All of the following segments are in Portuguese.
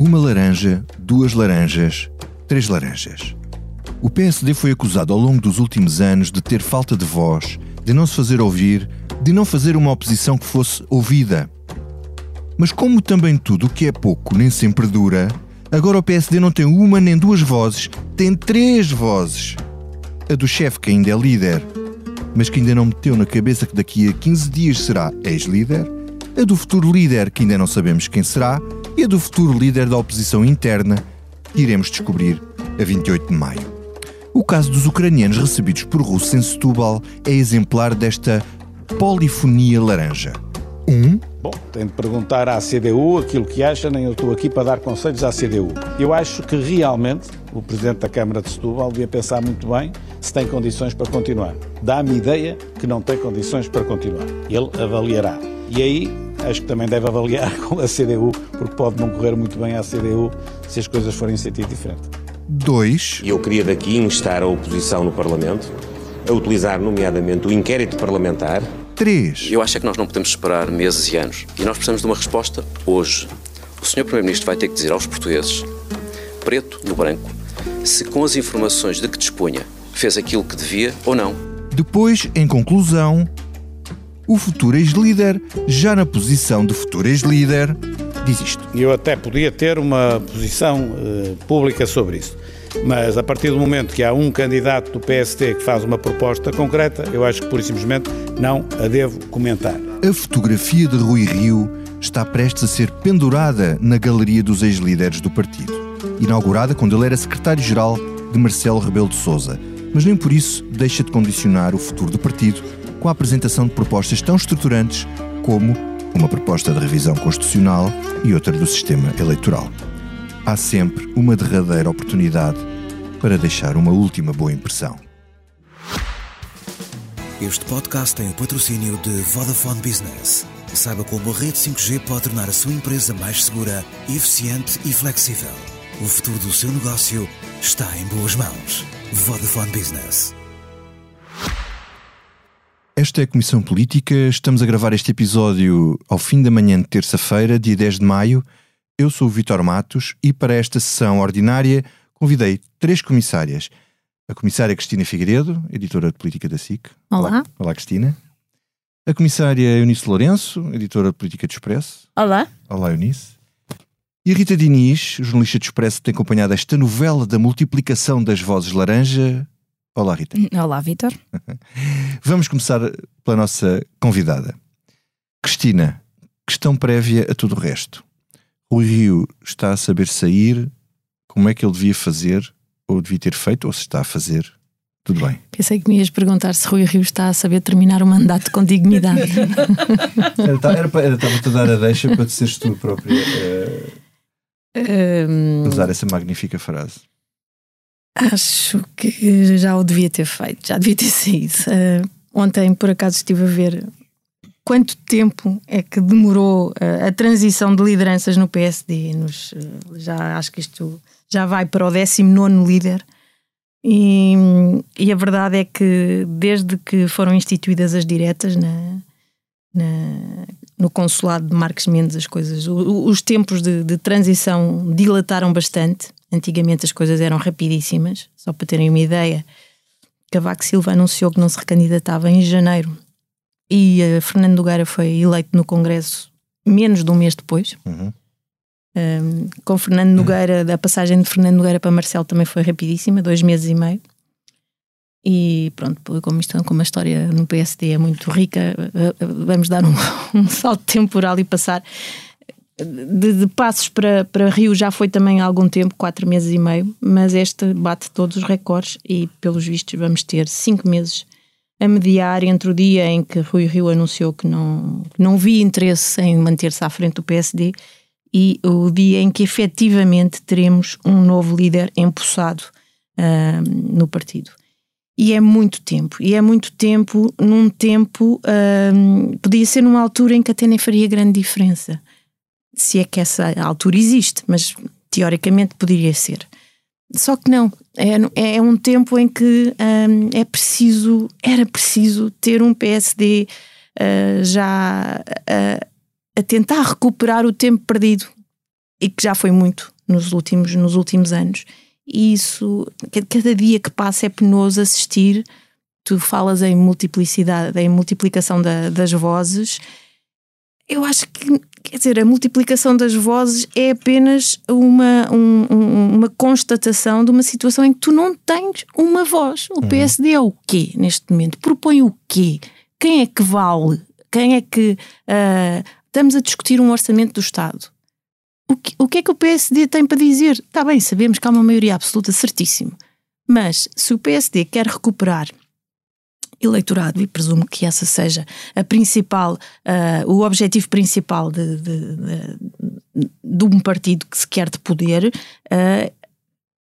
Uma laranja, duas laranjas, três laranjas. O PSD foi acusado ao longo dos últimos anos de ter falta de voz, de não se fazer ouvir, de não fazer uma oposição que fosse ouvida. Mas como também tudo o que é pouco nem sempre dura, agora o PSD não tem uma nem duas vozes, tem três vozes. A do chefe que ainda é líder, mas que ainda não meteu na cabeça que daqui a 15 dias será ex-líder, a do futuro líder que ainda não sabemos quem será e do futuro líder da oposição interna que iremos descobrir a 28 de maio. O caso dos ucranianos recebidos por russos em Setúbal é exemplar desta polifonia laranja. Um, Bom, tem de perguntar à CDU aquilo que acha, nem eu estou aqui para dar conselhos à CDU. Eu acho que realmente o Presidente da Câmara de Setúbal devia pensar muito bem se tem condições para continuar. Dá-me ideia que não tem condições para continuar. Ele avaliará. E aí acho que também deve avaliar com a CDU, porque pode não correr muito bem à CDU se as coisas forem em sentido diferente. dois, E eu queria daqui instar a oposição no Parlamento a utilizar, nomeadamente, o inquérito parlamentar três. Eu acho é que nós não podemos esperar meses e anos. E nós precisamos de uma resposta hoje. O Sr. Primeiro-Ministro vai ter que dizer aos portugueses, preto no branco, se com as informações de que dispunha fez aquilo que devia ou não. Depois, em conclusão, o futuro ex-líder, já na posição de futuro ex-líder, diz isto. Eu até podia ter uma posição eh, pública sobre isso. Mas a partir do momento que há um candidato do PST que faz uma proposta concreta, eu acho que pura e simplesmente não a devo comentar. A fotografia de Rui Rio está prestes a ser pendurada na galeria dos ex-líderes do partido, inaugurada quando ele era secretário-geral de Marcelo Rebelo de Sousa, mas nem por isso deixa de condicionar o futuro do partido com a apresentação de propostas tão estruturantes como uma proposta de revisão constitucional e outra do sistema eleitoral. Há sempre uma derradeira oportunidade para deixar uma última boa impressão. Este podcast tem o patrocínio de Vodafone Business. Saiba como a rede 5G pode tornar a sua empresa mais segura, eficiente e flexível. O futuro do seu negócio está em boas mãos. Vodafone Business. Esta é a Comissão Política. Estamos a gravar este episódio ao fim da manhã de terça-feira, dia 10 de maio. Eu sou o Vitor Matos e para esta sessão ordinária convidei três comissárias. A comissária Cristina Figueiredo, editora de política da SIC. Olá. Olá, Cristina. A comissária Eunice Lourenço, editora de política do Expresso. Olá. Olá, Eunice. E a Rita Diniz, jornalista do Expresso, que tem acompanhado esta novela da multiplicação das vozes laranja. Olá, Rita. Olá, Vitor. Vamos começar pela nossa convidada. Cristina, questão prévia a tudo o resto. O Rio está a saber sair, como é que ele devia fazer, ou devia ter feito, ou se está a fazer, tudo bem. Pensei que me ias perguntar se Rui Rio está a saber terminar o mandato com dignidade. Era, era, para- era, estava-te a dar a deixa para te seres tu própria eh, Hum, a usar essa magnífica frase. Acho que já o devia ter feito, já devia ter saído. Uh, ontem, por acaso, estive a ver quanto tempo é que demorou uh, a transição de lideranças no PSD. Nos, uh, já acho que isto já vai para o 19 líder. E, e a verdade é que desde que foram instituídas as diretas na, na- no consulado de Marques Mendes as coisas, o- os tempos de, de transição dilataram bastante. Antigamente as coisas eram rapidíssimas. Só para terem uma ideia, Cavaco Silva anunciou que não se recandidatava em janeiro e eh, Fernando Nogueira foi eleito no Congresso menos de um mês depois. Uhum. Um, com Fernando Nogueira, a passagem de Fernando Nogueira para Marcelo também foi rapidíssima, dois meses e meio. E pronto, como isto como a história no PSD é muito rica, eh, eh, vamos dar um, um salto temporal e passar de, de Passos para, para Rio já foi também há algum tempo, quatro meses e meio, mas este bate todos os recordes e, pelos vistos, vamos ter cinco meses a mediar entre o dia em que Rui Rio anunciou que não, que não via interesse em manter-se à frente do PSD e o dia em que efetivamente teremos um novo líder empossado ah, no partido. E é muito tempo, e é muito tempo num tempo, ah, podia ser numa altura em que até nem faria grande diferença se é que essa altura existe, mas teoricamente poderia ser. Só que não, é, é um tempo em que hum, é preciso, era preciso ter um PSD uh, já uh, a tentar recuperar o tempo perdido e que já foi muito nos últimos, nos últimos anos. E isso, cada dia que passa é penoso assistir. Tu falas em multiplicidade, em multiplicação da, das vozes. Eu acho que, quer dizer, a multiplicação das vozes é apenas uma, um, uma constatação de uma situação em que tu não tens uma voz. O uhum. PSD é o quê neste momento? Propõe o quê? Quem é que vale? Quem é que. Uh, estamos a discutir um orçamento do Estado o que, o que é que o PSD tem para dizer? Está bem, sabemos que há uma maioria absoluta, certíssimo. Mas se o PSD quer recuperar eleitorado, e presumo que essa seja a principal, uh, o objetivo principal de, de, de, de, um partido que se quer de poder, uh,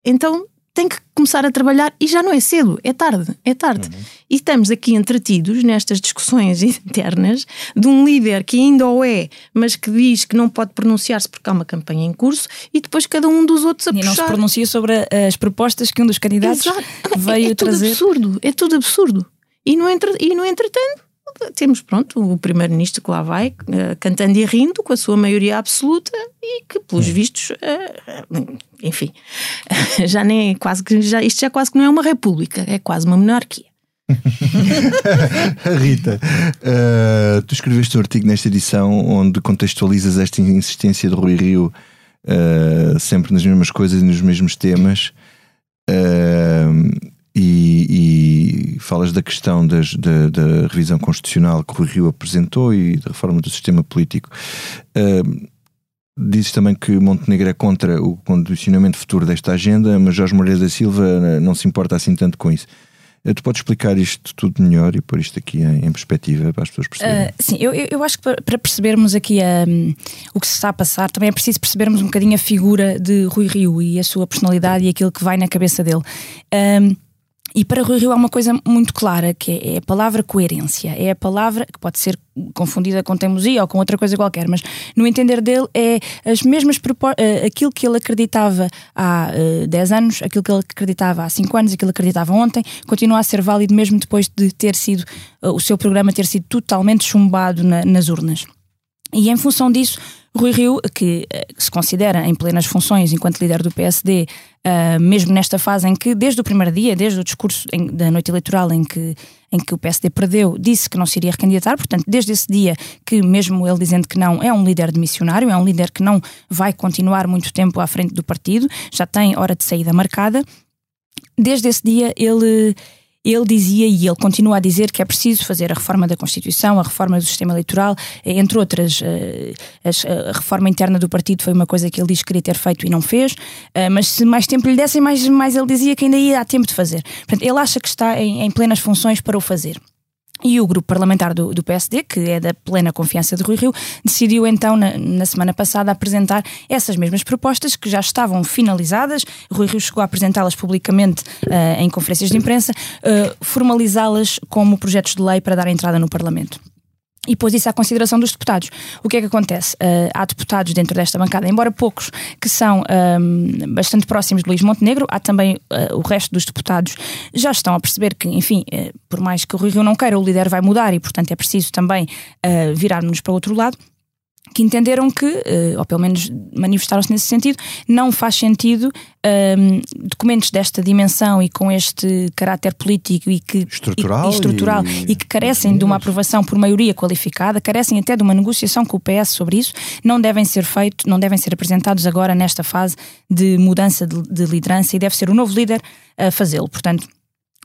então tem que começar a trabalhar e já não é cedo, é tarde, é tarde. Uhum. E estamos aqui entretidos nestas discussões internas de um líder que ainda o é, mas que diz que não pode pronunciar-se porque há uma campanha em curso e depois cada um dos outros a e puxar. E não se pronuncia sobre as propostas que um dos candidatos Exato. veio é, é trazer. É tudo absurdo, é tudo absurdo. E no, entre, e no entretanto, temos pronto o primeiro-ministro que lá vai uh, cantando e rindo com a sua maioria absoluta e que pelos vistos uh, enfim já nem é quase que já, isto já quase que não é uma república é quase uma monarquia. Rita, uh, tu escreveste um artigo nesta edição onde contextualizas esta insistência de Rui Rio sempre nas mesmas coisas e nos mesmos temas falas da questão das, da, da, revisão constitucional que o Rio apresentou e da reforma do sistema político. Uh, dizes também que Montenegro é contra o condicionamento futuro desta agenda, mas Jorge Moreira da Silva ah, não se importa assim tanto com isso. Uh, tu podes explicar isto tudo melhor e pôr isto aqui em, em perspectiva para as pessoas perceberem? Uh, sim, eu, eu acho que para, percebermos aqui um, o que se está a passar, também é preciso percebermos um bocadinho a figura de Rui Rio e a sua personalidade e aquilo que vai na cabeça dele. Um, e para Rui Rio há uma coisa muito clara, que é a palavra coerência. É a palavra que pode ser confundida com teimosia ou com outra coisa qualquer, mas no entender dele é as mesmas uh, aquilo que ele acreditava há uh, eh, 10 anos, aquilo que ele acreditava há 5 anos, aquilo que acreditava ontem, continua a ser válido mesmo depois de ter sido uh, o seu programa ter sido totalmente chumbado na, nas urnas. E em função disso, Rui Rio, que se considera em plenas funções enquanto líder do PSD, uh, mesmo nesta fase em que, desde o primeiro dia, desde o discurso em, da noite eleitoral em que, em que o PSD perdeu, disse que não se iria recandidatar, portanto, desde esse dia que, mesmo ele dizendo que não, é um líder de missionário, é um líder que não vai continuar muito tempo à frente do partido, já tem hora de saída marcada. Desde esse dia ele ele dizia e ele continua a dizer que é preciso fazer a reforma da Constituição, a reforma do sistema eleitoral, eh, entre outras. Eh, a reforma interna do partido foi uma coisa que ele diz que queria ter feito e não fez, eh, mas se mais tempo lhe dessem, mais, mais ele dizia que ainda ia dar tempo de fazer. Portanto, ele acha que está em, em plenas funções para o fazer. E o grupo parlamentar do, do, PSD, que é da plena confiança de Rui Rio, decidiu então, na, na, semana passada, apresentar essas mesmas propostas que já estavam finalizadas. Rui Rio chegou a apresentá-las publicamente uh, em conferências de imprensa, uh, formalizá-las como projetos de lei para dar entrada no Parlamento e pôs isso à consideração dos deputados. O que é que acontece? Uh, há deputados dentro desta bancada, embora poucos, que são um, bastante próximos de Luís Montenegro, há também uh, o resto dos deputados já estão a perceber que, enfim, uh, por mais que o Rui Rio não queira, o líder vai mudar e, portanto, é preciso também virarmos para o outro lado que entenderam que, uh, ou pelo menos manifestaram-se nesse sentido, não faz sentido um, documentos desta dimensão e com este caráter político e que estrutural, e, e estrutural e, e, que carecem de uma aprovação por maioria qualificada, carecem até de uma negociação com o PS sobre isso, não devem ser feitos, não devem ser apresentados agora nesta fase de mudança de, de liderança e deve ser o novo líder a fazê-lo. Portanto,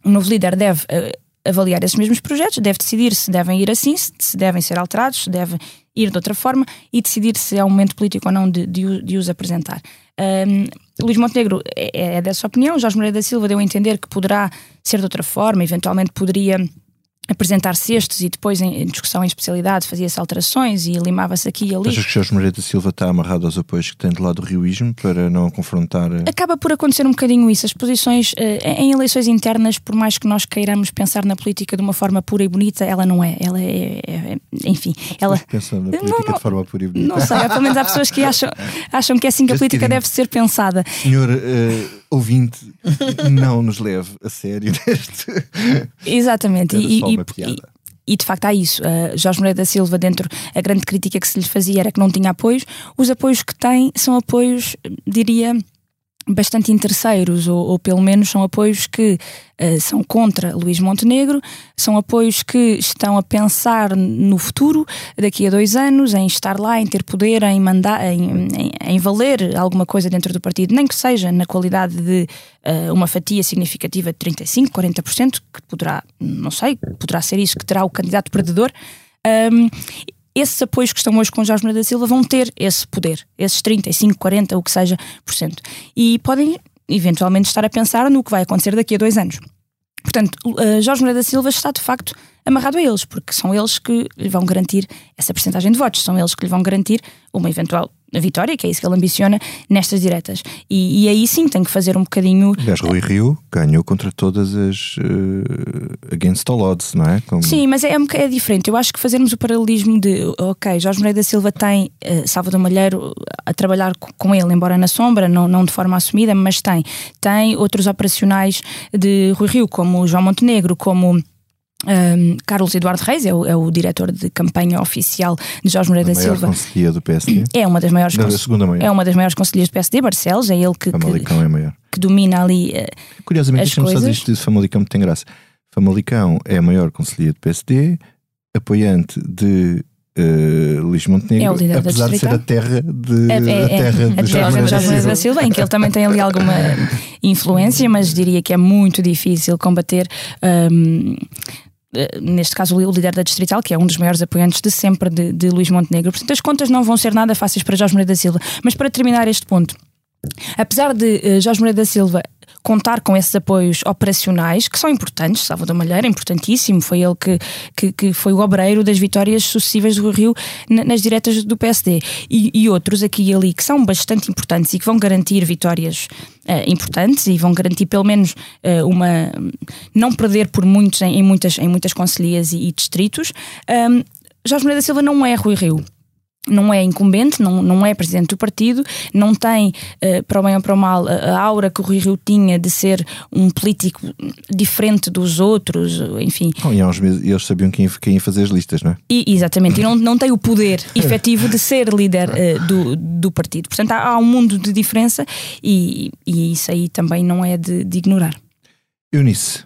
o novo líder deve uh, avaliar esses mesmos projetos, deve decidir se devem ir assim, se devem ser alterados, se devem ir de outra forma e decidir se é um momento político ou não de, de, de os apresentar. Um, Luís Montenegro é, é dessa opinião, Jorge Moreira da Silva deu a entender que poderá ser de outra forma, eventualmente poderia apresentar cestos e depois em discussão em especialidade fazia-se alterações e limava-se aqui e ali. Achas que Jorge Moreira da Silva está amarrado aos apoios que tem do lado do rioísmo para não confrontar? Eh, Acaba por acontecer um bocadinho isso. As posições eh, em eleições internas, por mais que nós queiramos pensar na política de uma forma pura e bonita, ela não é. Ela é, é, é enfim, ela pensando na política não, não, de forma pura e bonita. Não sei, pelo menos há pessoas que acham, acham que é assim que a política deve ser pensada. Senhor uh, ouvinte, não nos leve a sério neste. Exatamente. e, e, e de facto há isso. Uh, Jorge Moreira da Silva, dentro, a grande crítica que se lhe fazia era que não tinha apoios. Os apoios que tem são apoios, diria bastante interesseiros, ou, ou, pelo menos são apoios que uh, são contra Luís Montenegro, são apoios que estão a pensar no futuro, daqui a dois anos, em estar lá, em ter poder, em mandar, em, em, em valer alguma coisa dentro do partido, nem que seja na qualidade de uh, uma fatia significativa de 35%, 40%, que poderá, não sei, poderá ser isso que terá o candidato perdedor. Um, esses apoios que estão hoje com Jorge Moreira da Silva vão ter esse poder, esses 35, 40, o que seja, por cento. E podem eventualmente estar a pensar no que vai acontecer daqui a dois anos. Portanto, uh, Jorge Moreira da Silva está de facto amarrado a eles, porque são eles que lhe vão garantir essa percentagem de votos, são eles que lhe vão garantir uma eventual vitória, que é isso que ele ambiciona, nestas diretas. E, e aí sim tem que fazer um bocadinho. Aliás, Rui Rio ganhou contra todas as uh, against all odds, não é? Como... Sim, mas é, é, é, diferente. Eu acho que fazermos o paralelismo de, ok, Jorge Moreira da Silva tem uh, Salvador Malheiro a trabalhar com ele, embora na sombra, não, não de forma assumida, mas tem. Tem outros operacionais de Rui Rio, como João Montenegro, como um, Carlos Eduardo Reis é o, é o, diretor de campanha oficial de Jorge Moreira da Silva. do PSD. É uma das maiores. Não, segunda maior. É uma das maiores conselheiras do PSD, Barcelos, é ele que, que, é maior. que domina ali. Uh, Curiosamente, deixa-me só dizer isto de Famalicão, que tem graça. Famalicão é a maior conselheira do PSD, apoiante de Uh, Luís Montenegro, é apesar de ser a terra de, é, é, a terra é, de Jorge Moreira da Silva, em que ele também tem ali alguma influência, mas diria que é muito difícil combater um, neste caso o líder da Distrital, que é um dos maiores apoiantes de sempre de, de Luís Montenegro. Portanto, as contas não vão ser nada fáceis para Jorge Moreira da Silva. Mas para terminar este ponto, apesar de uh, Jorge Moreira da Silva contar com esses apoios operacionais, que são importantes. Salvador Malheiro é importantíssimo, foi ele que, que, que foi o obreiro das vitórias sucessivas do Rio nas diretas do PSD. E, e, outros aqui e ali que são bastante importantes e que vão garantir vitórias uh, importantes e vão garantir pelo menos uh, uma. não perder por muitos em, em, muitas, em muitas conselhias e, e distritos. Um, Jorge Moreira da Silva não é Rui Rio não é incumbente, não, não é presidente do partido, não tem, uh, para o bem ou para o mal, a, aura que o Rui Rio tinha de ser um político diferente dos outros, enfim. Oh, e uns meses eles sabiam quem, quem ia fazer as listas, não é? E, exatamente, e não, não tem o poder efetivo de ser líder uh, do, do partido. Portanto, há, há, um mundo de diferença e, e isso aí também não é de, de ignorar. Eunice.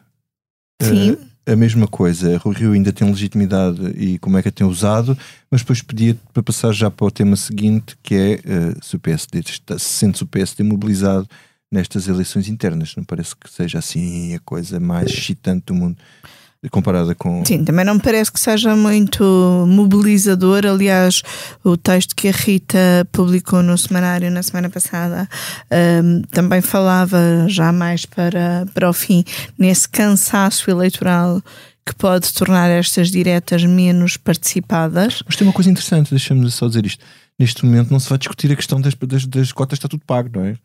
Sim. Uh, a mesma coisa. Rui Rio ainda tem legitimidade e como é que a tem usado, mas depois pedia para passar já para o tema seguinte, que é uh, se o PSD está, se sente -se o PSD mobilizado nestas eleições internas. Não parece que seja assim a coisa mais excitante do mundo comparada com. Sim, também não me parece que seja muito mobilizador. Aliás, o texto que a Rita publicou no semanário na semana passada um, também falava já mais para, para o fim nesse cansaço eleitoral que pode tornar estas diretas menos participadas. Mas tem uma coisa interessante, deixa-me só dizer isto. Neste momento não se vai discutir a questão das, das, das cotas, está tudo pago, não é?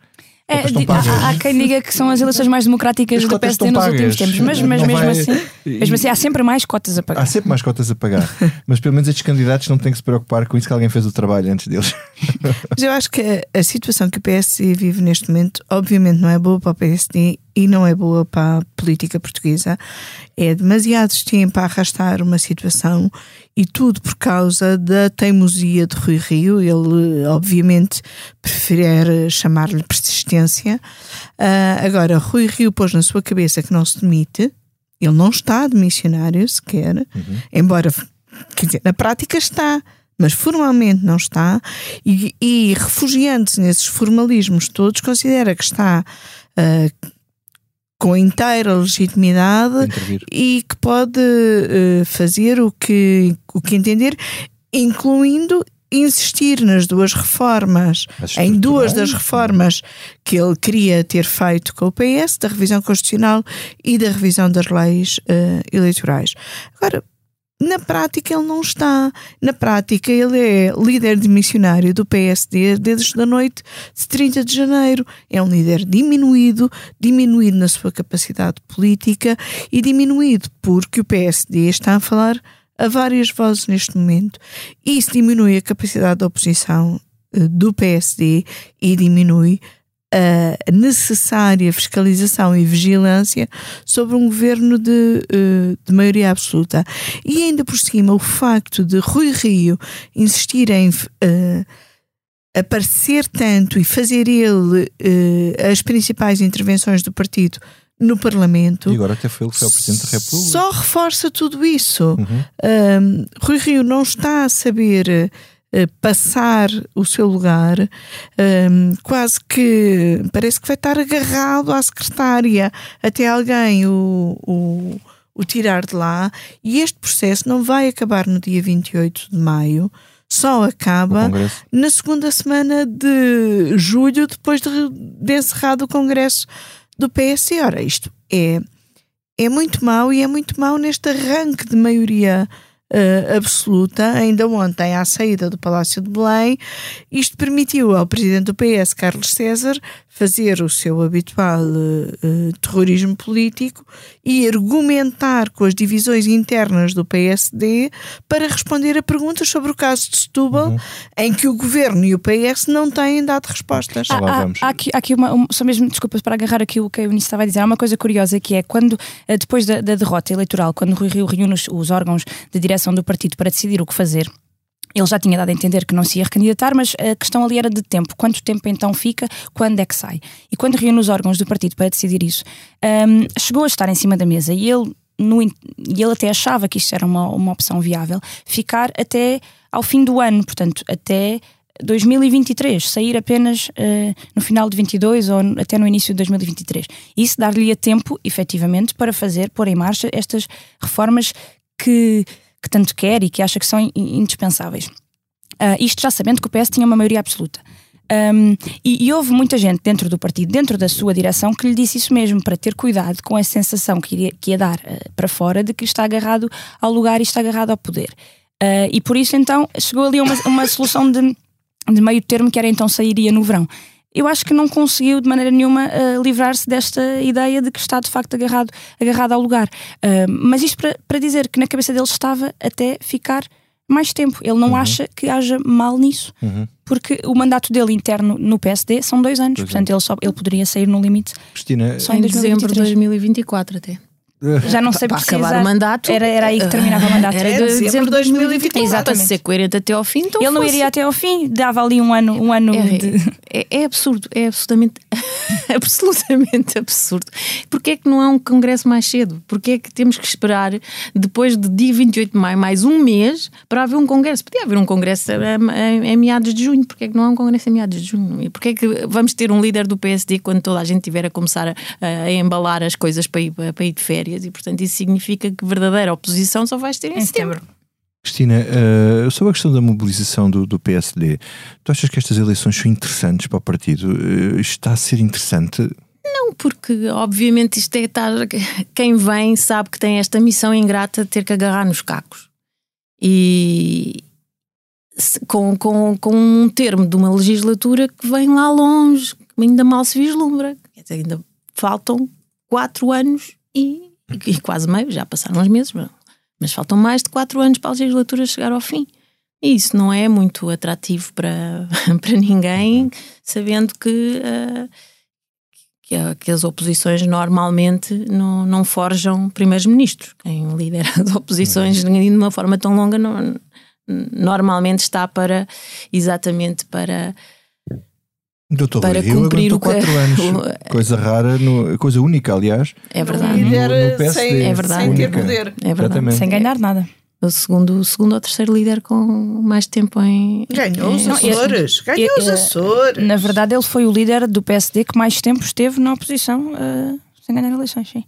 É, há, há, quem diga que são as eleições mais democráticas do PSD nos últimos tempos, mas, mas mesmo, vai... assim, mesmo assim há sempre mais cotas a pagar. Há sempre mais cotas a pagar, mas pelo menos estes candidatos não têm que se preocupar com isso que alguém fez o trabalho antes deles. Mas eu acho que a, a situação que o PSD vive neste momento, obviamente, não é boa para o PSD e não é boa para a política portuguesa. É demasiado tempo a arrastar uma situação e tudo por causa da teimosia de Rui Rio. Ele, obviamente, prefere chamar-lhe persistência. Uh, agora, Rui Rio pôs na sua cabeça que não se demite. Ele não está de missionário sequer, uhum. embora, quer dizer, na prática está mas formalmente não está, e, e refugiando-se nesses formalismos todos, considera que está uh, com inteira legitimidade e que pode uh, fazer o que, o que entender, incluindo insistir nas duas reformas, em duas das reformas que ele queria ter feito com o PS, da revisão constitucional e da revisão das leis uh, eleitorais. Agora, na prática, ele não está. Na prática, ele é líder de missionário do PSD desde a noite de 30 de janeiro. É um líder diminuído, diminuído na sua capacidade política e diminuído porque o PSD está a falar a várias vozes neste momento. Isso diminui a capacidade da oposição eh, do PSD e diminui a necessária fiscalização e vigilância sobre um governo de, eh, de maioria absoluta. E ainda por cima, o facto de Rui Rio insistir em uh, aparecer tanto e fazer ele uh, as principais intervenções do partido no Parlamento. E agora até foi ele que foi o Presidente da República. Só reforça tudo isso. Uhum. Rui Rio não está a saber passar o seu lugar, um, quase que parece que vai estar agarrado à secretária até alguém o, o, o tirar de lá. E este processo não vai acabar no dia 28 de maio só acaba na segunda semana de julho, depois de, de encerrado o Congresso do PS. Ora, isto é, é muito mau e é muito mau neste arranque de maioria uh, absoluta. Ainda ontem, à saída do Palácio de Belém, isto permitiu ao presidente do PS, Carlos César, fazer o seu habitual uh, terrorismo político e argumentar com as divisões internas do PSD para responder a perguntas sobre o caso de Setúbal, uhum. em que o governo e o PS não têm dado respostas. Há, há, há aqui, há aqui uma, uma, só mesmo, desculpas, para agarrar aqui o que a Eunice estava a dizer, há uma coisa curiosa que é quando, depois da, da derrota eleitoral, quando o Rui Rio reúne os, os órgãos de direção do partido para decidir o que fazer ele já tinha dado a entender que não se ia recandidatar, mas a questão ali era de tempo. Quanto tempo então fica? Quando é que sai? E quando reúne os órgãos do partido para decidir isso, um, chegou a estar em cima da mesa e ele, no, e ele até achava que isto era uma, uma opção viável, ficar até ao fim do ano, portanto, até 2023, sair apenas uh, no final de 22 ou até no início de 2023. Isso dar-lhe tempo, efetivamente, para fazer, pôr em marcha estas reformas que que tanto quer e que acha que são indispensáveis. Uh, isto já sabendo que o PS tinha uma maioria absoluta. Um, e, e, houve muita gente dentro do partido, dentro da sua direção, que lhe disse isso mesmo, para ter cuidado com a sensação que, que ia dar uh, para fora de que está agarrado ao lugar e está agarrado ao poder. Uh, e por isso, então, chegou ali uma, uma solução de, de meio termo que era então sairia no verão eu acho que não conseguiu de maneira nenhuma uh, livrar-se desta ideia de que está de facto agarrado, agarrado ao lugar. Uh, mas isto para, para dizer que na cabeça dele estava até ficar mais tempo. Ele não uhum. acha que haja mal nisso, uhum. porque o mandato dele interno no PSD são dois anos, pois portanto é. ele, só, ele poderia sair no limite Cristina, só em, em dezembro de 2024 até. Já não sei para acabar o mandato. Era, era aí que terminava o mandato. Era de dezembro de 2023. Exatamente. Para ser coerente até ao fim. Então Ele não fosse... iria até ao fim, dava ali um ano. Um ano é, de... é, é absurdo, é absolutamente, absolutamente absurdo. Porquê é que não há um congresso mais cedo? Porquê é que temos que esperar depois de dia 28 de maio, mais um mês, para haver um congresso? Podia haver um congresso em, em meados de junho. Porquê é que não há um congresso em meados de junho? E porquê é que vamos ter um líder do PSD quando toda a gente tiver a começar a, a embalar as coisas para ir, para ir de férias? E portanto isso significa que verdadeira oposição só vais ter em, em setembro. setembro. Cristina, uh, sobre a questão da mobilização do, do, PSD, tu achas que estas eleições são interessantes para o partido? Uh, está a ser interessante? Não, porque obviamente isto é estar. Quem vem sabe que tem esta missão ingrata de ter que agarrar nos cacos. E com, com, com um termo de uma legislatura que vem lá longe, que ainda mal se vislumbra. Quer dizer, ainda faltam quatro anos e e quase meio, já passaram uns meses, mas faltam mais de quatro anos para a legislatura chegar ao fim. E isso não é muito atrativo para, para ninguém, sabendo que, uh, que, que, as oposições normalmente não, não forjam primeiros-ministros. Quem lidera as oposições de uma forma tão longa não, normalmente está para exatamente para Doutor para Rui cumprir o quatro anos, coisa rara, no, coisa única, aliás. É verdade. No, no PSD, sem, é verdade. sem ter poder. É verdade. Sem ganhar nada. O segundo, o segundo ou terceiro líder com mais tempo em. Ganhou os Açores. Ganhou os Açores. Na verdade, ele foi o líder do PSD que mais tempo esteve na oposição uh, sem ganhar eleições, sim.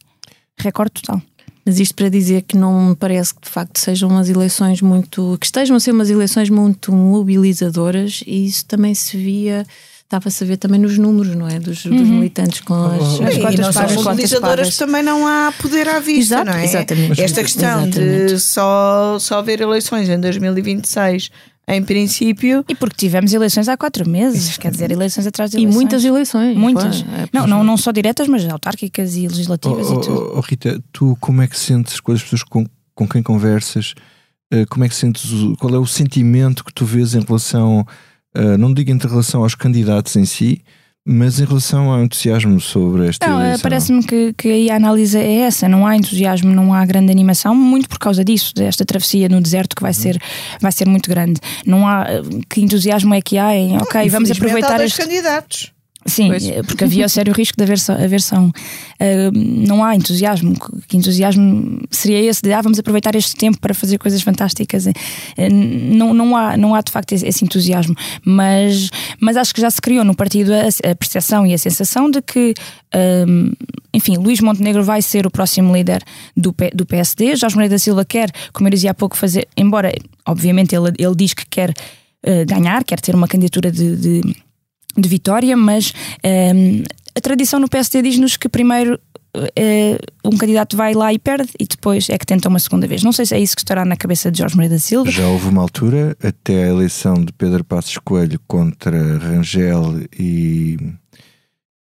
Recorde total. Mas isto para dizer que não me parece que de facto sejam umas eleições muito. que estejam a ser umas eleições muito mobilizadoras e isso também se via estava-se a ver também nos números, não é? Dos, uhum. dos militantes com as, oh, as cotas pagas. As mobilizadoras também não há poder à vista, Exato, não é? Exatamente. Esta questão exatamente. de só, só haver eleições em 2026 em princípio. E porque tivemos eleições há quatro meses, quer dizer, eleições atrás de eleições. E muitas eleições. Muitas. É, não, não, não só diretas, mas autárquicas e legislativas oh, e tudo. Oh, Rita, tu como é que sentes com as pessoas com, com quem conversas? Eh, como é que sentes? Qual é o sentimento que tu vês em relação uh, não digo em relação aos candidatos em si, Mas em relação ao entusiasmo sobre esta Não, eleição... parece-me que, que aí a análise é essa, não há entusiasmo, não há grande animação, muito por causa disso, desta travessia no deserto que vai ser, vai ser muito grande. Não há eh, que entusiasmo é que há em ok, vamos Infelizmente, há aproveitar dois este. candidatos. Sim, Pois. eh, porque havia o sério risco de aversão. aversão. Eh, não há entusiasmo. Que entusiasmo seria esse de ah, vamos aproveitar este tempo para fazer coisas fantásticas? Eh, Não, não, há, não há de facto esse, entusiasmo. Mas, mas acho que já se criou no partido a, a percepção e a sensação de que, ehm, enfim, Luís Montenegro vai ser o próximo líder do, P- do PSD. Jorge Moreira da Silva quer, como eu dizia há pouco, fazer, embora obviamente ele, ele diz que quer eh, ganhar, quer ter uma candidatura de- de de vitória, mas ehm, a tradição no PSD diz-nos que primeiro eh, um candidato vai lá e perde e depois é que tenta uma segunda vez. Não sei se é isso que estará na cabeça de Jorge Moreira da Silva. Já houve uma altura, até a eleição de Pedro Passos Coelho contra Rangel e,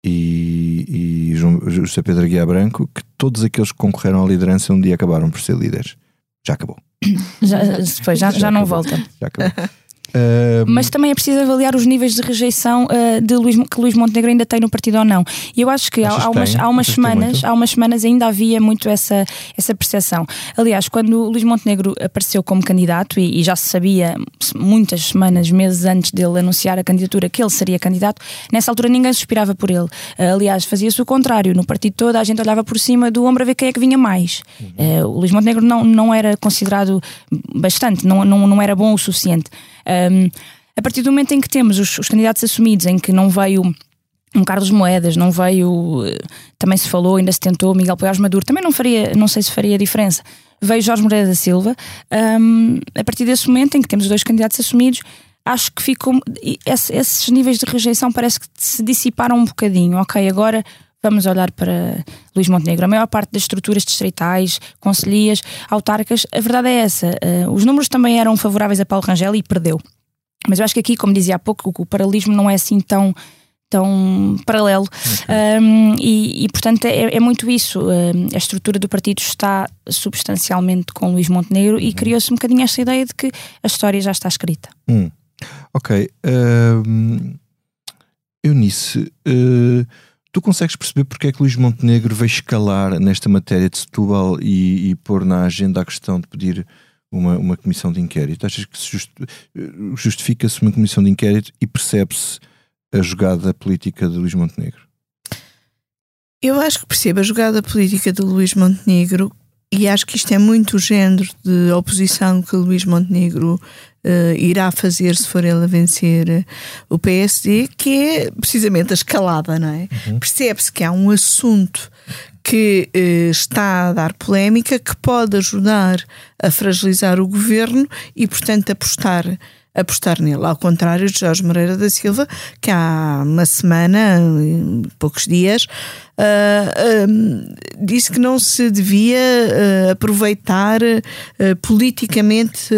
e, e José Pedro Guiá Branco, que todos aqueles que concorreram à liderança um dia acabaram por ser líderes. Já acabou. Já, depois já, já não acabou. volta. Já acabou. Ah, Mas também é preciso avaliar os níveis de rejeição eh, de Luís, que Luís Montenegro ainda tem no partido ou não. E eu acho que há, há umas, há umas semanas, há umas semanas ainda havia muito essa, essa percepção. Aliás, quando Luís Montenegro apareceu como candidato, e, e já se sabia muitas semanas, meses antes dele anunciar a candidatura que ele seria candidato, nessa altura ninguém suspirava por ele. Eh, aliás, fazia-se o contrário. No partido todo a gente olhava por cima do ombro a ver quem é que vinha mais. Eh, o Luís Montenegro não, não era considerado bastante, não, não, não era bom o suficiente. Ahm, a partir do momento em que temos os, os candidatos assumidos, em que não veio um Carlos Moedas, não veio, eh, também se falou, ainda se tentou Miguel Poiares Maduro, também não faria, não sei se faria diferença. Veio Jorge Moreira da Silva, hum, a partir desse momento em que temos dois candidatos assumidos, acho que ficou e esse- esses níveis de rejeição parece que se dissiparam um bocadinho. Ok, agora vamos olhar para Luís Montenegro. A maior parte das estruturas distritais, conselhias, autárquicas, a verdade é essa. eh, os números também eram favoráveis a Paulo Rangel e perdeu. Mas eu acho que aqui, como dizia há pouco, o, paralelismo não é assim tão tão paralelo Um, e, e, portanto é, é muito isso Um, a estrutura do partido está substancialmente com Luís Montenegro e criou-se um bocadinho esta ideia de que a história já está escrita Hum. Ok. Ahm, Eunice, eh, tu consegues perceber porque é que Luís Montenegro veio escalar nesta matéria de Setúbal e, e pôr na agenda a questão de pedir uma, uma comissão de inquérito? Achas que eh, justifica-se uma comissão de inquérito e percebe-se a jogada política de Luís Montenegro? Eu acho que percebo a jogada política de Luís Montenegro e acho que isto é muito o género de oposição que Luís Montenegro eh, irá fazer se for ele a vencer eh, o PSD, que é precisamente a escalada, não é? Percebe-se que há um assunto que eh, está a dar polémica, que pode ajudar a fragilizar o governo e, portanto, apostar apostar nele, ao contrário de Jorge Moreira da Silva, que há uma semana, em poucos dias, ah, ah, disse que não se devia ah, aproveitar ah, politicamente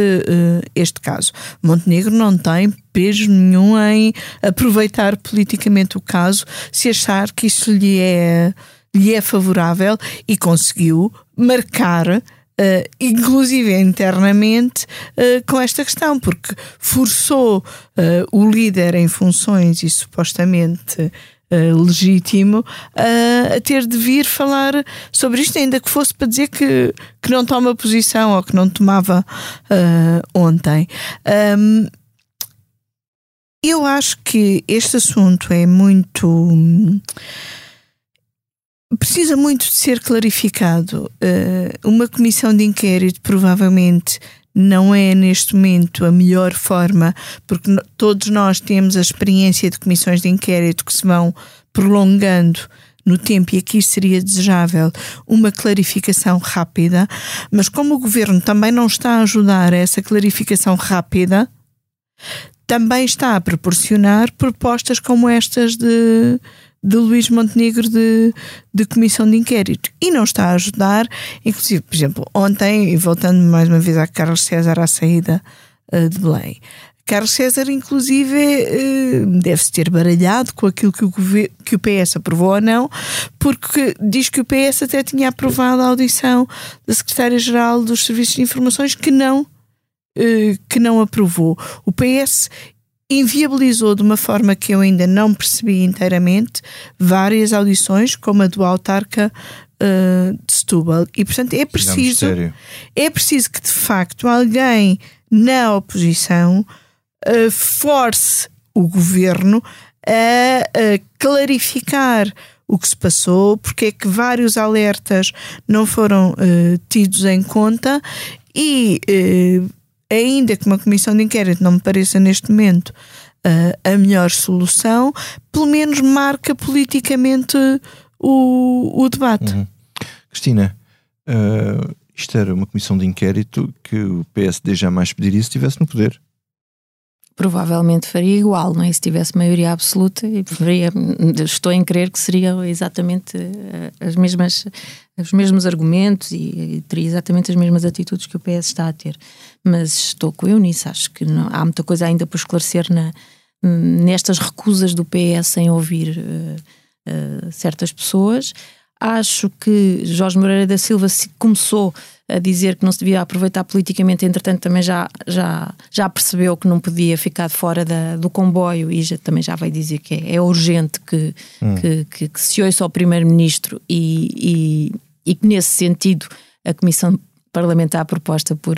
este caso. Montenegro não tem peso nenhum em aproveitar politicamente o caso se achar que isso lhe é, lhe é favorável e conseguiu marcar Uh, inclusive internamente, uh, com esta questão, porque forçou uh, o líder em funções e supostamente legítimo a ter de vir falar sobre isto, ainda que fosse para dizer que, que não toma posição ou que não tomava ontem. Um, eu acho que este assunto é muito. Precisa muito de ser clarificado. Uh, uma comissão de inquérito provavelmente não é neste momento a melhor forma, porque no- todos nós temos a experiência de comissões de inquérito que se vão prolongando no tempo e aqui seria desejável uma clarificação rápida, mas como o governo também não está a ajudar a essa clarificação rápida, também está a proporcionar propostas como estas de, de Luís Montenegro de, de comissão de inquérito e não está a ajudar, inclusive, por exemplo, ontem, e voltando mais uma vez a Carlos César à saída eh, de Belém. Carlos César, inclusive, eh, deve-se ter baralhado com aquilo que o, que o PS aprovou ou não, porque diz que o PS até tinha aprovado a audição da Secretária-Geral dos Serviços de Informações que não eh, que não aprovou. O PS inviabilizou de uma forma que eu ainda não percebi inteiramente várias audições, como a do autarca uh, de Setúbal. E, portanto, é preciso, é preciso que, de facto, alguém na oposição uh, force o governo a, a clarificar o que se passou, porque é que vários alertas não foram uh, tidos em conta e uh, ainda que uma comissão de inquérito não me pareça neste momento uh, a melhor solução, pelo menos marca politicamente o, o debate. Uhum. Cristina, isto era uma comissão de inquérito que o PSD jamais pediria se estivesse no poder provavelmente faria igual, não é? Se tivesse maioria absoluta, e faria, estou em crer que seriam exatamente eh, as mesmas, os mesmos argumentos e, e, teria exatamente as mesmas atitudes que o PS está a ter. Mas estou com eu nisso, acho que não, há muita coisa ainda por esclarecer na, nestas recusas do PS em ouvir uh, uh, certas pessoas. Acho que Jorge Moreira da Silva começou a dizer que não se devia aproveitar politicamente, entretanto também já, já, já percebeu que não podia ficar fora da, do comboio e já, também já vai dizer que é, é urgente que, hum. que, que, que, se ouça ao Primeiro-Ministro e, e, que nesse sentido a Comissão Parlamentar proposta por,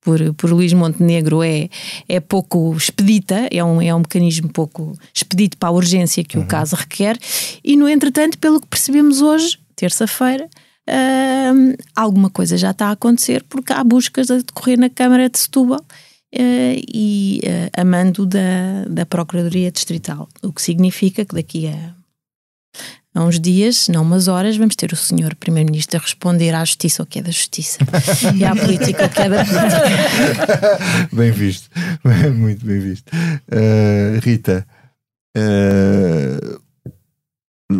por, por Luís Montenegro é, é pouco expedita, é um, é um mecanismo pouco expedito para a urgência que uhum. o caso requer, e no entretanto, pelo que percebemos hoje, terça-feira, uh, alguma coisa já está a acontecer porque há buscas a decorrer na Câmara de Setúbal uh, e uh, a mando da, da Procuradoria Distrital, o que significa que daqui a, a uns dias, não umas horas, vamos ter o senhor Primeiro-Ministro a responder à justiça o que é da justiça e à política o que é da política. bem visto, muito bem visto. Uh, Rita, uh,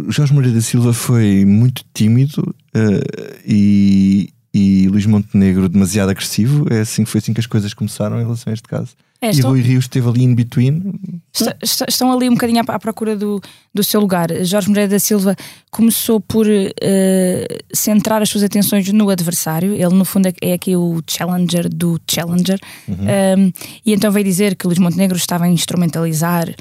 Jorge Moreira da Silva foi muito tímido uh, e, e Luís Montenegro demasiado agressivo. É assim, foi assim que as coisas começaram em relação a este caso. É, e Rui Rios esteve ali in between. Está, está, estão ali um bocadinho à, à, procura do, do seu lugar. Jorge Moreira da Silva começou por uh, centrar as suas atenções no adversário. Ele, no fundo, é aqui o challenger do challenger. Uhum. Um, e então veio dizer que Luís Montenegro estava a instrumentalizar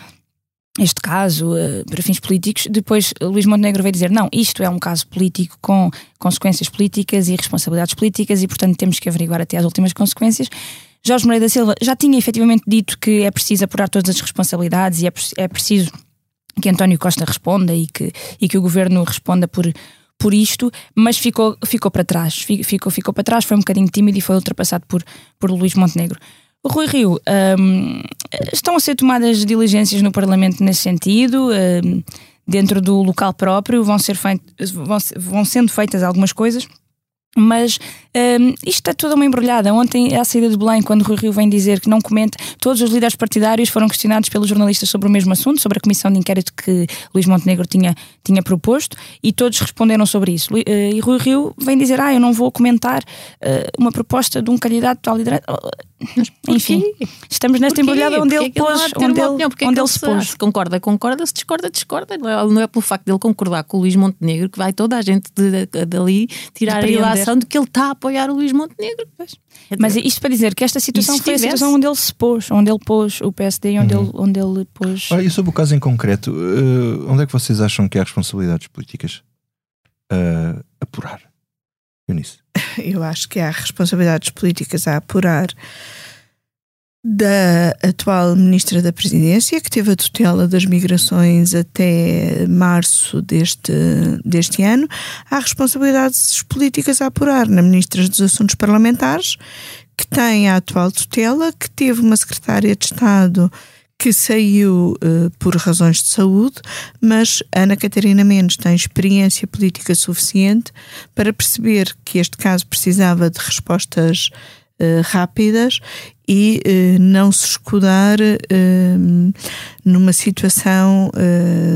este caso uh, para fins políticos. Depois Luís Montenegro veio dizer: não, isto é um caso político com consequências políticas e responsabilidades políticas e, portanto, temos que averiguar até as últimas consequências. Jorge Moreira da Silva já tinha efetivamente dito que é preciso apurar todas as responsabilidades e é, é preciso que António Costa responda e que, e que o governo responda por, por isto, mas ficou, ficou para trás. Ficou, ficou para trás, foi um bocadinho tímido e foi ultrapassado por, por Luís Montenegro. Rui Rio, um, estão a ser tomadas diligências no Parlamento nesse sentido? Um, dentro do local próprio vão, ser feit, vão, vão sendo feitas algumas coisas mas um, isto é toda uma embrulhada. Ontem, à saída de Belém, quando Rui Rio vem dizer que não comenta, todos os líderes partidários foram questionados pelos jornalistas sobre o mesmo assunto, sobre a comissão de inquérito que Luís Montenegro tinha, tinha proposto, e todos responderam sobre isso. Uh, e Rui Rio vem dizer: Ah, eu não vou comentar uh, uma proposta de um candidato à liderança. Enfim, estamos nesta embrulhada onde ele pôs, onde ele, onde ele se pôs. Se concorda, concorda, se discorda, discorda. Não é, não é pelo facto dele concordar com o Luís Montenegro que vai toda a gente dali tirar a ilação de que ele está a apoiar o Luís Montenegro. Mas isto para dizer que esta situação foi a situação onde ele se pôs, onde ele pôs o PSD, onde, uhum. ele, onde ele pôs. Ah, e sobre o caso em concreto, uh, onde é que vocês acham que há responsabilidades políticas a uh, apurar? Eu acho que há responsabilidades políticas a apurar da atual Ministra da Presidência, que teve a tutela das migrações até março deste, deste ano. Há responsabilidades políticas a apurar na Ministra dos Assuntos Parlamentares, que tem a atual tutela, que teve uma Secretária de Estado que saiu uh, por razões de saúde, mas Ana Catarina Mendes tem experiência política suficiente para perceber que este caso precisava de respostas uh, rápidas e uh, não se escudar numa situação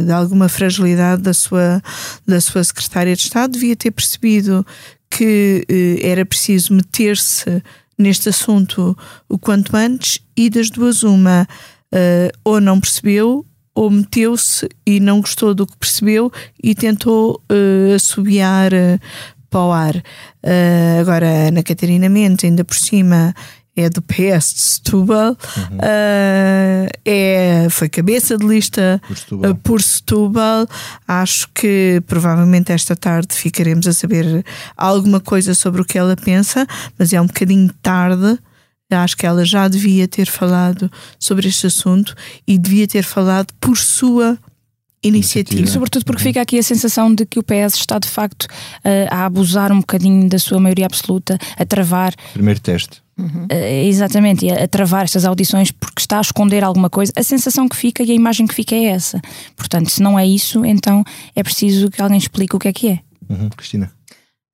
de alguma fragilidade da sua, da sua secretária de Estado. Devia ter percebido que era preciso meter-se neste assunto o quanto antes e das duas uma uh, ou não percebeu ou meteu-se e não gostou do que percebeu e tentou uh, assobiar uh, para o ar. Uh, agora, Ana Catarina Mendes, ainda por cima, é do PS de Setúbal, uhum. uh, é, foi cabeça de lista por Setúbal. Uh, por Setúbal. Acho que provavelmente esta tarde ficaremos a saber alguma coisa sobre o que ela pensa, mas é um bocadinho tarde. Acho que ela já devia ter falado sobre este assunto e devia ter falado por sua iniciativa. E sobretudo porque fica aqui a sensação de que o PS está de facto a abusar um bocadinho da sua maioria absoluta, a travar. Primeiro teste. Uhum. Uh, exatamente, a, a, travar estas audições porque está a esconder alguma coisa. A sensação que fica e a imagem que fica é essa. Portanto, se não é isso, então é preciso que alguém explique o que é que é. Uhum. Cristina.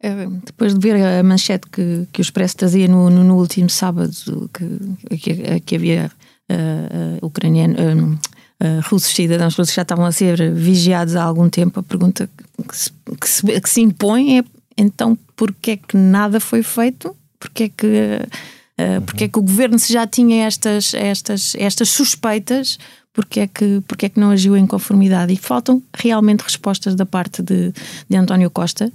É, depois de ver a manchete que, que o Expresso trazia no, no, no último sábado, que, que, que havia uh, uh, ucraniano, uh, russos, cidadãos russos já estavam a ser vigiados há algum tempo, a pergunta que se, que se, que se impõe é então porquê é que nada foi feito porque é que, uh, porque é que o governo se já tinha estas, estas, estas suspeitas, porque é, que, porque é que não agiu em conformidade? E faltam realmente respostas da parte de, de António Costa.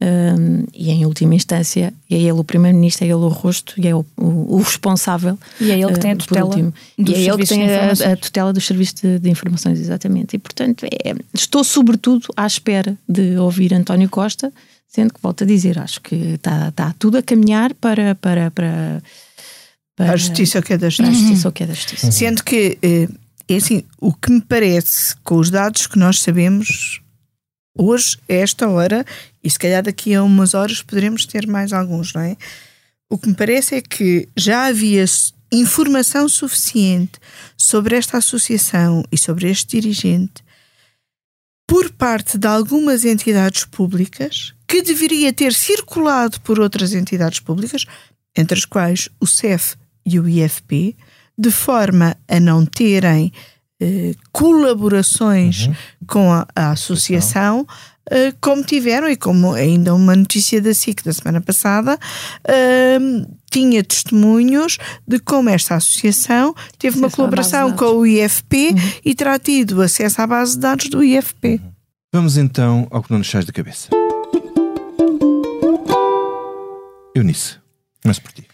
Um, e em última instância é ele o primeiro-ministro, é ele o rosto e é o, o, o responsável. E é ele que tem a tutela e é ele que tem a, a, tutela dos serviços de, de, informações, exatamente. E portanto, é, estou sobretudo à espera de ouvir António Costa Sendo que, volto a dizer, acho que está, está tudo a caminhar para, para, para, para a justiça que é da justiça. A justiça que é da justiça. Uhum. Sendo que, eh, é assim, o que me parece, com os dados que nós sabemos hoje, a esta hora, e se calhar daqui a umas horas poderemos ter mais alguns, não é? O que me parece é que já havia informação suficiente sobre esta associação e sobre este dirigente por parte de algumas entidades públicas que deveria ter circulado por outras entidades públicas, entre as quais o CEF e o IFP, de forma a não terem eh, colaborações uhum. com a, a associação, eh, como tiveram, e como ainda uma notícia da SIC da semana passada, eh, tinha testemunhos de como esta associação teve acesso uma colaboração com o IFP uhum. e terá tido acesso à base de dados do IFP. Uhum. Vamos então ao que não nos sai da cabeça. Eunice, começo por ti.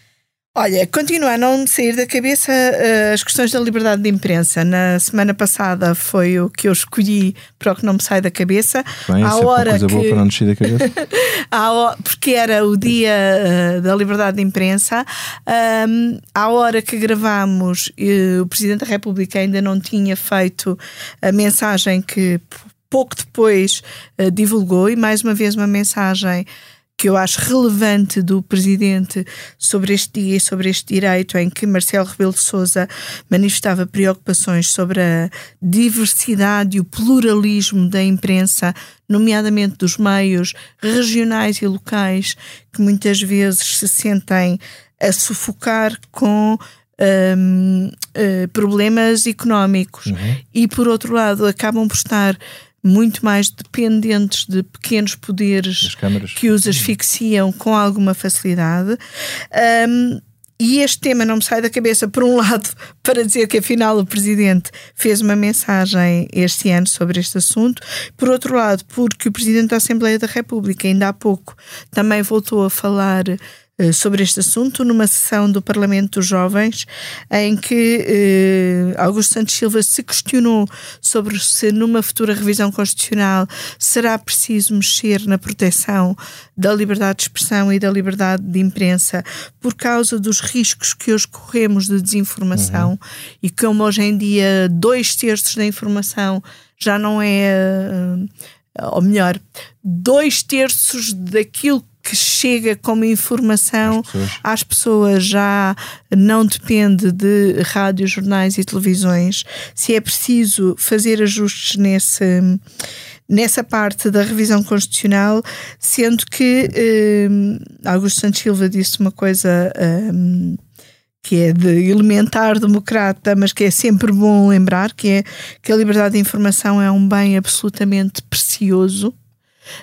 Olha, continua a não sair da cabeça uh, as questões da liberdade de imprensa. Na semana passada foi o que eu escolhi para o que não me sai da cabeça. Bem, a hora é coisa que... boa para não sair da cabeça. porque era o dia uh, da liberdade de imprensa. Um, à hora que gravamos, uh, o Presidente da República ainda não tinha feito a mensagem que pouco depois divulgou, e mais uma vez uma mensagem que eu acho relevante do Presidente sobre este dia e sobre este direito, em que Marcelo Rebelo de Sousa manifestava preocupações sobre a diversidade e o pluralismo da imprensa, nomeadamente dos meios regionais e locais, que muitas vezes se sentem a sufocar com um, uh, eh, problemas económicos uhum. e, por outro lado, acabam por estar muito mais dependentes de pequenos poderes que os asfixiam com alguma facilidade. Um, e este tema não me sai da cabeça, por um lado, para dizer que afinal o Presidente fez uma mensagem este ano sobre este assunto, por outro lado, porque o Presidente da Assembleia da República, ainda há pouco, também voltou a falar sobre este assunto numa sessão do Parlamento dos Jovens em que eh, Augusto Santos Silva se questionou sobre se numa futura revisão constitucional será preciso mexer na proteção da liberdade de expressão e da liberdade de imprensa por causa dos riscos que hoje corremos de desinformação uhum. e como hoje em dia dois terços da informação já não é, eh, ou melhor, dois terços daquilo que chega como informação às pessoas. às pessoas, já não depende de rádios, jornais e televisões. Se é preciso fazer ajustes nesse nessa parte da revisão constitucional, sendo que eh, Augusto Santos Silva disse uma coisa eh, que é de elementar democrata, mas que é sempre bom lembrar, que é que a liberdade de informação é um bem absolutamente precioso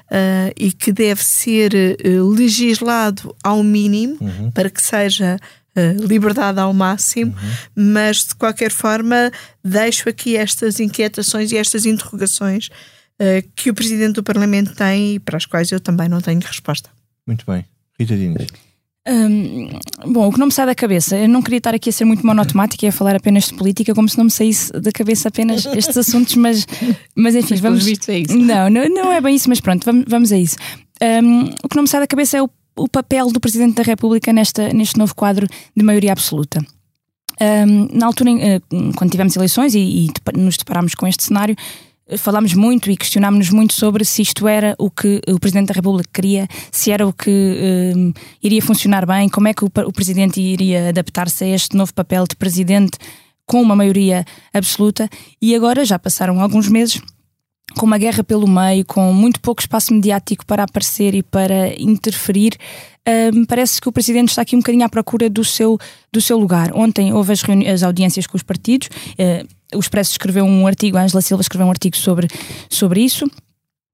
uh, e que deve ser uh, legislado ao mínimo uhum. para que seja uh, liberdade ao máximo, uhum. mas de qualquer forma deixo aqui estas inquietações e estas interrogações que o Presidente do Parlamento tem e para as quais eu também não tenho resposta. Muito bem. Rita Diniz. Hum, bom, o que não me sai da cabeça, eu não queria estar aqui a ser muito monotemática e a falar apenas de política, como se não me saísse da cabeça apenas estes assuntos, mas, mas enfim, Mas, vamos. vistos, é isso. Não, não, não é bem isso, mas pronto, vamos, vamos a isso. Hum, o que não me sai da cabeça é o, o papel do Presidente da República nesta, neste novo quadro de maioria absoluta. Hum, na altura, eh, quando tivemos eleições e, e nos deparámos com este cenário, falámos muito e questionámos-nos muito sobre se isto era o que o Presidente da República queria, se era o que hum, iria funcionar bem, como é que o, o Presidente iria adaptar-se a este novo papel de Presidente com uma maioria absoluta. E agora já passaram alguns meses com uma guerra pelo meio, com muito pouco espaço mediático para aparecer e para interferir, hum, parece que o Presidente está aqui um bocadinho à procura do seu, do seu lugar. Ontem houve as, as audiências com os partidos, eh, o Expresso escreveu um artigo, a Angela Silva escreveu um artigo sobre, sobre isso.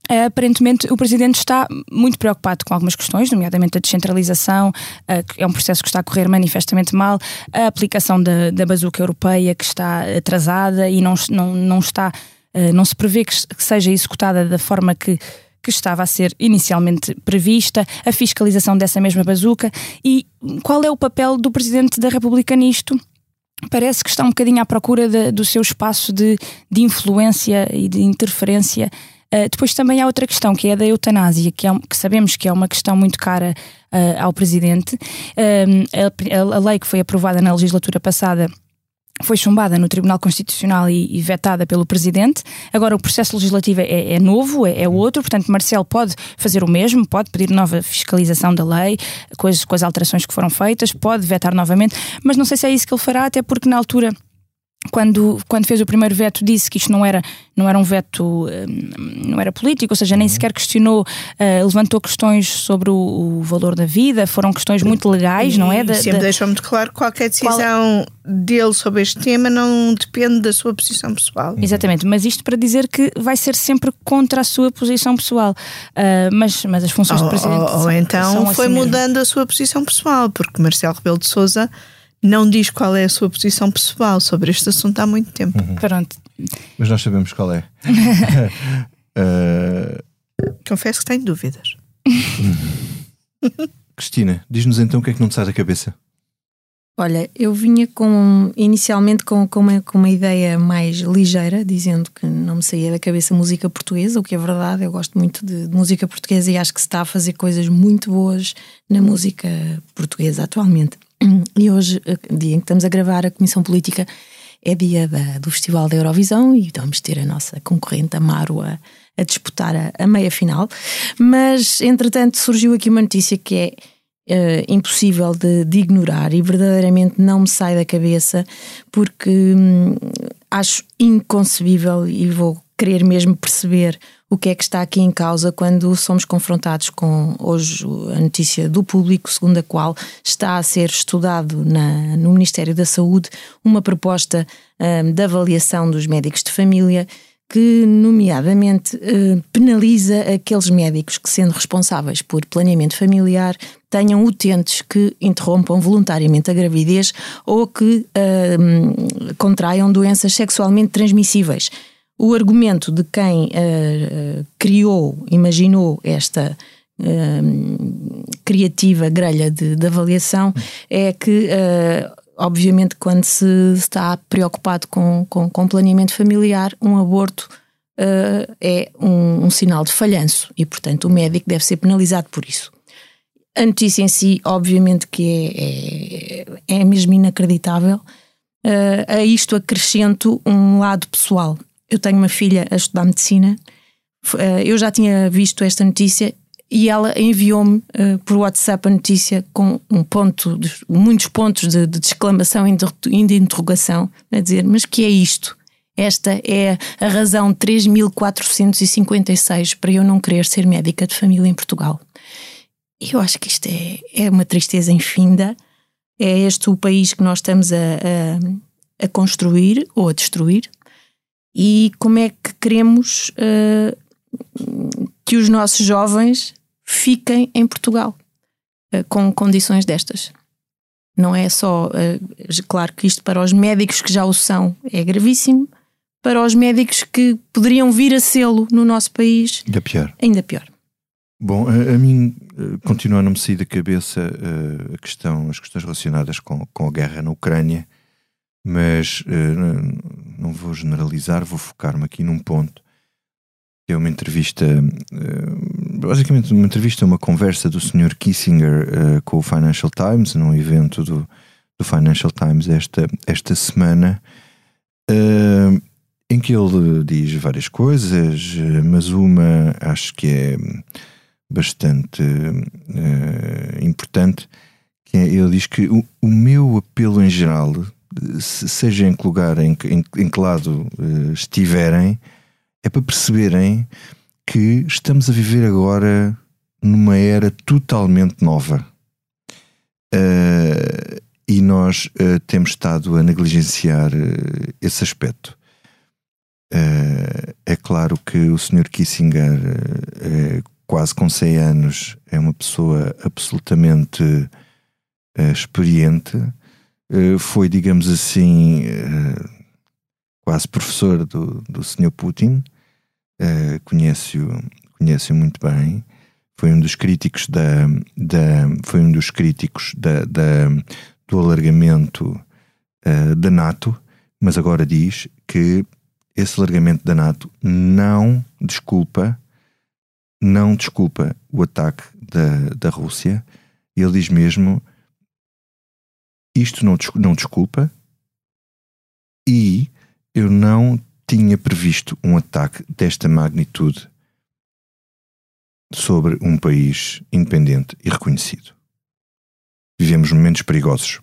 Eh, aparentemente, o Presidente está muito preocupado com algumas questões, nomeadamente a descentralização, eh, que é um processo que está a correr manifestamente mal, a aplicação da, da bazuca europeia, que está atrasada e não, não, não está, eh, não se prevê que, que seja executada da forma que, que estava a ser inicialmente prevista, a fiscalização dessa mesma bazuca e qual é o papel do Presidente da República nisto? Parece que está um bocadinho à procura de- do seu espaço de, de influência e de interferência. Uh, depois também há outra questão, que é a da eutanásia, que, é que sabemos que é uma questão muito cara uh, ao Presidente. Um, a, a lei que foi aprovada na legislatura passada foi chumbada no Tribunal Constitucional e, e vetada pelo Presidente. Agora o processo legislativo é, é novo, é, é outro, portanto Marcelo pode fazer o mesmo, pode pedir nova fiscalização da lei com as, com as alterações que foram feitas, pode vetar novamente, mas não sei se é isso que ele fará, até porque na altura quando, quando fez o primeiro veto disse que isto não era, não era um veto hum, não era político, ou seja, nem sequer questionou, uh, levantou questões sobre o, o valor da vida, foram questões muito legais, não é? Da- Sempre da- deixou muito claro que qualquer decisão dele sobre este tema não depende da sua posição pessoal. Exatamente, mas isto para dizer que vai ser sempre contra a sua posição pessoal. Uh, mas, mas as funções Ou, do Presidente. ou- ou são- então são foi assim mesmo. mudando a sua posição pessoal, porque Marcelo Rebelo de Souza não diz qual é a sua posição pessoal sobre este assunto há muito tempo. Pronto. Mas nós sabemos qual é. Eh, Confesso que tenho dúvidas. Cristina, diz-nos então o que é que não te sai da cabeça. Olha, eu vinha com inicialmente com, com, uma, com uma ideia mais ligeira, dizendo que não me saía da cabeça música portuguesa, o que é verdade, eu gosto muito de, de música portuguesa e acho que se está a fazer coisas muito boas na música portuguesa atualmente. E hoje, eh, dia em que estamos a gravar a Comissão Política, é dia da- do Festival da Eurovisão e vamos ter a nossa concorrente Amaro a, a disputar a, a meia final. Mas, entretanto, surgiu aqui uma notícia que é eh, impossível de, de ignorar e verdadeiramente não me sai da cabeça porque hum, acho inconcebível e vou querer mesmo perceber o que é que está aqui em causa quando somos confrontados com hoje a notícia do público, segundo a qual está a ser estudado na- no Ministério da Saúde uma proposta hum, de avaliação dos médicos de família que, nomeadamente, eh, penaliza aqueles médicos que, sendo responsáveis por planeamento familiar, tenham utentes que interrompam voluntariamente a gravidez ou que hum, contraiam doenças sexualmente transmissíveis. O argumento de quem eh, criou, imaginou esta hum, criativa grelha de, de avaliação é que, eh, obviamente, quando se está preocupado com, com, com planeamento familiar, um aborto é um, um sinal de falhanço e, portanto, o médico deve ser penalizado por isso. A notícia em si, obviamente, que é, é, é mesmo inacreditável. Eh, a isto acrescento um lado pessoal. Eu tenho uma filha a estudar medicina. Eh, eu já tinha visto esta notícia e ela enviou-me eh, por WhatsApp a notícia com um ponto, muitos pontos de, de exclamação e de, de interrogação, a dizer: Mas que é isto? Esta é a razão 3456 para eu não querer ser médica de família em Portugal. Eu acho que isto é, é uma tristeza infinda. É este o país que nós estamos a, a, a construir ou a destruir. E como é que queremos eh, que os nossos jovens fiquem em Portugal eh, com condições destas? Não é só, eh, claro que isto para os médicos que já o são é gravíssimo, para os médicos que poderiam vir a sê-lo no nosso país, Ainda pior. ainda pior. Bom, a, a mim uh, continua a não me sair da cabeça uh, a questão, as questões relacionadas com, com a guerra na Ucrânia, mas uh, não vou generalizar, vou focar-me aqui num ponto é uma entrevista, basicamente uma entrevista, uma conversa do Sr. Kissinger com o Financial Times, num evento do, do Financial Times esta, esta semana, em que ele diz várias coisas, mas uma acho que é bastante uh, importante, que é, ele diz que o, o, meu apelo em geral, seja em que lugar, em, em, em que lado uh, estiverem, é para perceberem que estamos a viver agora numa era totalmente nova. Uh, e nós uh, temos estado a negligenciar esse aspecto. é claro que o Sr. Kissinger quase com 100 anos, é uma pessoa absolutamente experiente. Uh, foi, digamos assim, uh, quase professor do, do Sr. Putin, conhece-o conhece muito bem. Foi um dos críticos da, da foi um dos críticos da, da do alargamento da NATO, mas agora diz que esse alargamento da NATO não desculpa não desculpa o ataque da, da Rússia. Ele diz mesmo: isto não, não desculpa, e eu não tinha previsto um ataque desta magnitude sobre um país independente e reconhecido. Vivemos momentos perigosos.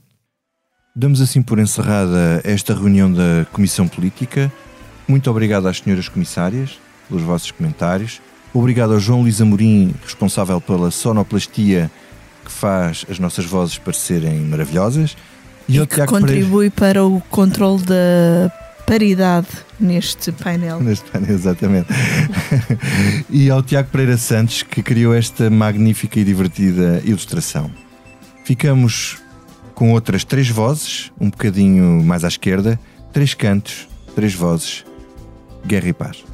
Damos assim por encerrada esta reunião da Comissão Política. Muito obrigado às senhoras comissárias pelos vossos comentários. Obrigado ao João Luís Amorim, responsável pela sonoplastia que faz as nossas vozes parecerem maravilhosas. E, e que contribui Pereira... para o controle da paridade neste painel. Neste painel, exatamente. e ao Tiago Pereira Santos, que criou esta magnífica e divertida ilustração. Ficamos com outras três vozes, um bocadinho mais à esquerda, três cantos, três vozes, guerra e paz.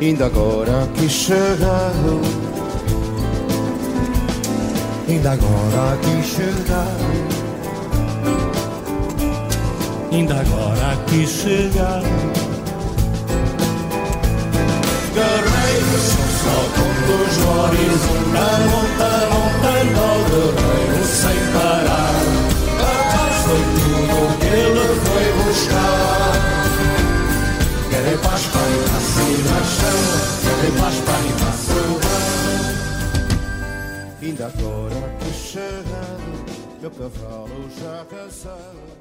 Ainda agora aqui chegaram Ainda agora aqui chegaram Ainda agora aqui chegaram Guerreiros saltam dos horizontes A monta, monta, no guerreiro sem parar. Paz foi tudo que ele foi buscar. Querem paz para vacinação, querem paz para animação. Ainda agora que chegado, meu cavalo já cansado,